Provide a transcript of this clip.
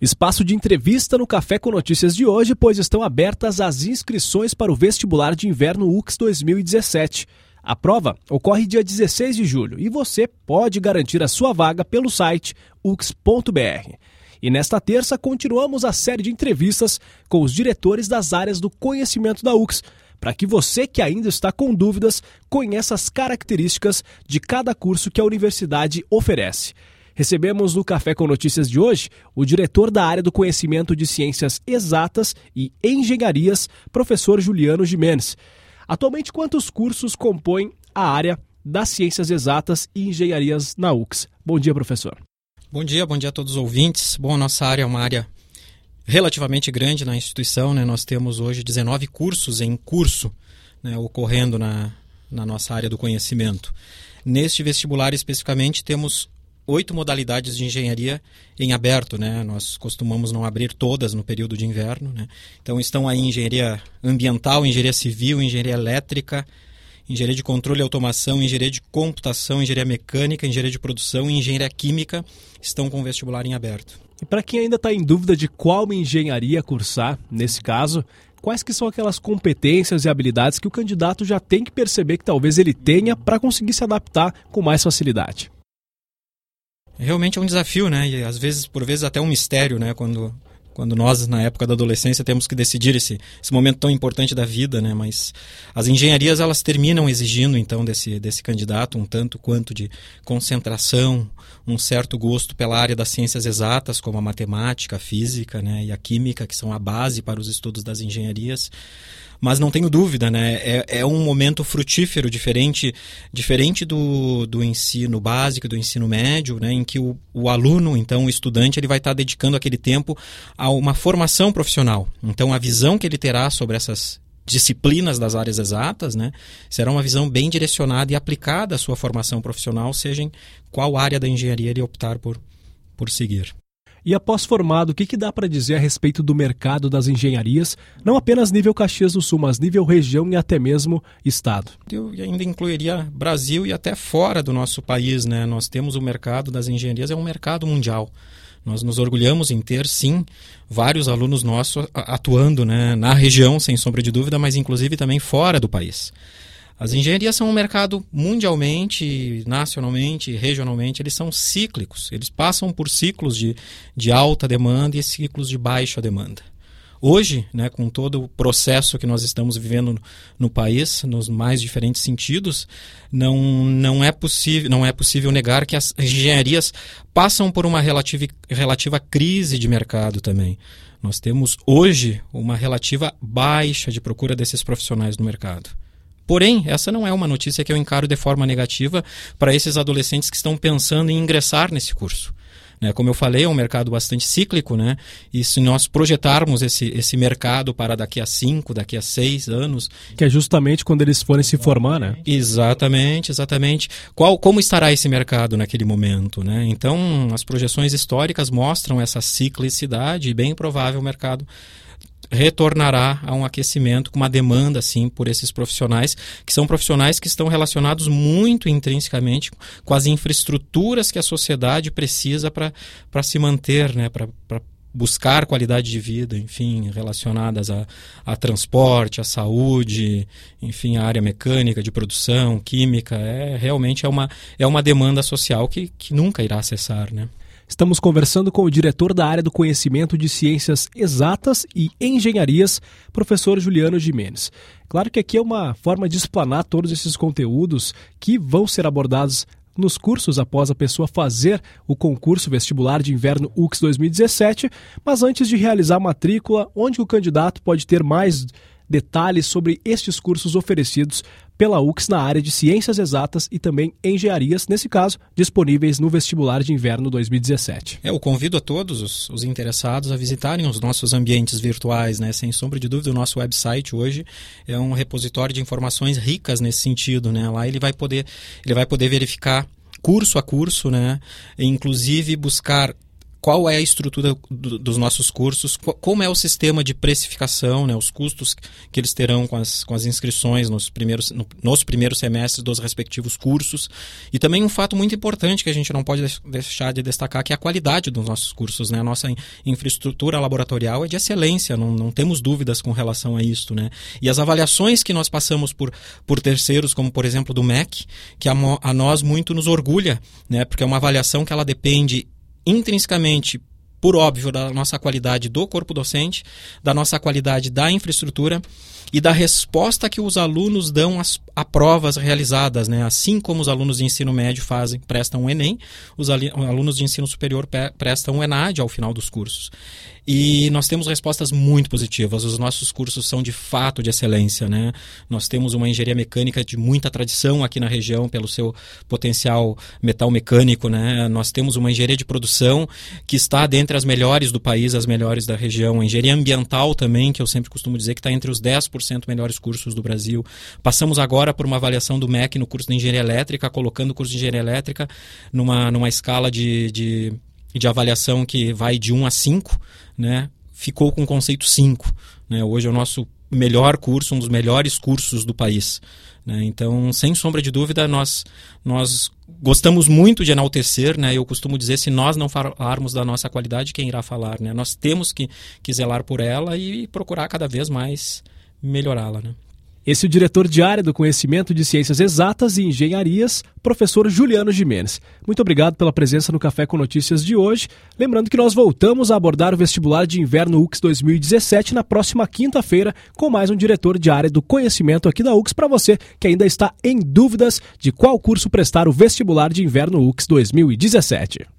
Espaço de entrevista no Café com Notícias de hoje, pois estão abertas as inscrições para o vestibular de inverno UX 2017. A prova ocorre dia 16 de julho e você pode garantir a sua vaga pelo site ux.br. E nesta terça continuamos a série de entrevistas com os diretores das áreas do conhecimento da UX, para que você que ainda está com dúvidas conheça as características de cada curso que a universidade oferece. Recebemos no Café com Notícias de hoje o diretor da área do conhecimento de ciências exatas e engenharias, professor Juliano Jimenez. Atualmente, quantos cursos compõem a área das ciências exatas e engenharias na UX? Bom dia, professor. Bom dia, bom dia a todos os ouvintes. Bom, a nossa área é uma área relativamente grande na instituição, né? Nós temos hoje 19 cursos em curso né, ocorrendo na, na nossa área do conhecimento. Neste vestibular especificamente, temos oito modalidades de engenharia em aberto, né? Nós costumamos não abrir todas no período de inverno, né? Então estão aí engenharia ambiental, engenharia civil, engenharia elétrica, engenharia de controle e automação, engenharia de computação, engenharia mecânica, engenharia de produção e engenharia química estão com o vestibular em aberto. E para quem ainda está em dúvida de qual engenharia cursar, nesse caso, quais que são aquelas competências e habilidades que o candidato já tem que perceber que talvez ele tenha para conseguir se adaptar com mais facilidade? Realmente é um desafio, né? E às vezes, por vezes, até um mistério, né? Quando, quando nós, na época da adolescência, temos que decidir esse, esse momento tão importante da vida, né? Mas as engenharias, elas terminam exigindo, então, desse, desse candidato um tanto quanto de concentração, um certo gosto pela área das ciências exatas, como a matemática, a física né? e a química, que são a base para os estudos das engenharias mas não tenho dúvida, né? É, é um momento frutífero, diferente, diferente do, do ensino básico, do ensino médio, né? Em que o, o aluno, então, o estudante, ele vai estar dedicando aquele tempo a uma formação profissional. Então, a visão que ele terá sobre essas disciplinas das áreas exatas, né, será uma visão bem direcionada e aplicada à sua formação profissional, seja em qual área da engenharia ele optar por, por seguir. E após formado, o que, que dá para dizer a respeito do mercado das engenharias, não apenas nível Caxias do Sul, mas nível região e até mesmo estado? Eu ainda incluiria Brasil e até fora do nosso país. Né? Nós temos o mercado das engenharias, é um mercado mundial. Nós nos orgulhamos em ter, sim, vários alunos nossos atuando né, na região, sem sombra de dúvida, mas inclusive também fora do país. As engenharias são um mercado mundialmente, nacionalmente, regionalmente, eles são cíclicos. Eles passam por ciclos de, de alta demanda e ciclos de baixa demanda. Hoje, né, com todo o processo que nós estamos vivendo no, no, país, nos mais diferentes sentidos, não, não, é possível, não é possível negar que as engenharias passam por uma relativa, relativa crise de mercado também. Nós temos hoje uma relativa baixa de procura desses profissionais no mercado. Porém, essa não é uma notícia que eu encaro de forma negativa para esses adolescentes que estão pensando em ingressar nesse curso. Né? Como eu falei, é um mercado bastante cíclico, né? E se nós projetarmos esse, esse mercado para daqui a cinco, daqui a seis anos. Que é justamente quando eles forem se formar, né? Exatamente, exatamente. Qual, como estará esse mercado naquele momento, né? Então, as projeções históricas mostram essa ciclicidade e bem provável o mercado retornará a um aquecimento com uma demanda assim por esses profissionais que são profissionais que estão relacionados muito intrinsecamente com as infraestruturas que a sociedade precisa para se manter, né, para buscar qualidade de vida, enfim, relacionadas a, a transporte, a saúde, enfim, a área mecânica, de produção, química, é realmente é uma, é uma demanda social que, que nunca irá cessar, né? Estamos conversando com o diretor da área do conhecimento de ciências exatas e engenharias, professor Juliano Jimenez. Claro que aqui é uma forma de explanar todos esses conteúdos que vão ser abordados nos cursos após a pessoa fazer o concurso vestibular de inverno UX 2017, mas antes de realizar a matrícula, onde o candidato pode ter mais detalhes sobre estes cursos oferecidos pela UX na área de ciências exatas e também engenharias, nesse caso, disponíveis no vestibular de inverno 2017. É, eu convido a todos os, os, interessados a visitarem os nossos ambientes virtuais, né? Sem sombra de dúvida, o nosso website hoje é um repositório de informações ricas nesse sentido, né? Lá ele vai poder, ele vai poder verificar curso a curso, né? E, inclusive buscar qual é a estrutura do, dos nossos cursos, como é o sistema de precificação, né, os custos que eles terão com as, com as inscrições nos primeiros, no, nos primeiros semestres dos respectivos cursos. E também um fato muito importante que a gente não pode deixar de destacar, que é a qualidade dos nossos cursos. Né? A nossa infraestrutura laboratorial é de excelência, não, não temos dúvidas com relação a isso. Né? E as avaliações que nós passamos por, por terceiros, como por exemplo do MEC, que a, a nós muito nos orgulha, né? porque é uma avaliação que ela depende intrinsecamente por óbvio, da nossa qualidade do corpo docente, da nossa qualidade da infraestrutura e da resposta que os alunos dão às, a provas realizadas, né? Assim como os alunos de ensino médio fazem, prestam o Enem, os alunos de ensino superior prestam o ENAD ao final dos cursos. E nós temos respostas muito positivas. Os nossos cursos são de fato de excelência, né? Nós temos uma engenharia mecânica de muita tradição aqui na região pelo seu potencial metal mecânico, né? Nós temos uma engenharia de produção que está dentre as melhores do país, as melhores da região. A engenharia ambiental também, que eu sempre costumo dizer que está entre os 10% melhores cursos do Brasil. Passamos agora por uma avaliação do MEC no curso de engenharia elétrica, colocando o curso de engenharia elétrica numa, numa escala de, de de avaliação que vai de 1 a 5, né, ficou com o conceito 5. Né? Hoje é o nosso melhor curso, um dos melhores cursos do país. Né? Então, sem sombra de dúvida, nós, nós gostamos muito de enaltecer. Né? Eu costumo dizer, se nós não falarmos da nossa qualidade, quem irá falar? Né? Nós temos que, que zelar por ela e procurar cada vez mais melhorá-la. Né? Esse é o diretor de área do conhecimento de ciências exatas e engenharias, professor Juliano Jimenez. Muito obrigado pela presença no Café com Notícias de hoje. Lembrando que nós voltamos a abordar o vestibular de inverno UX 2017 na próxima quinta-feira com mais um diretor de área do conhecimento aqui da UX para você que ainda está em dúvidas de qual curso prestar o vestibular de inverno UX 2017.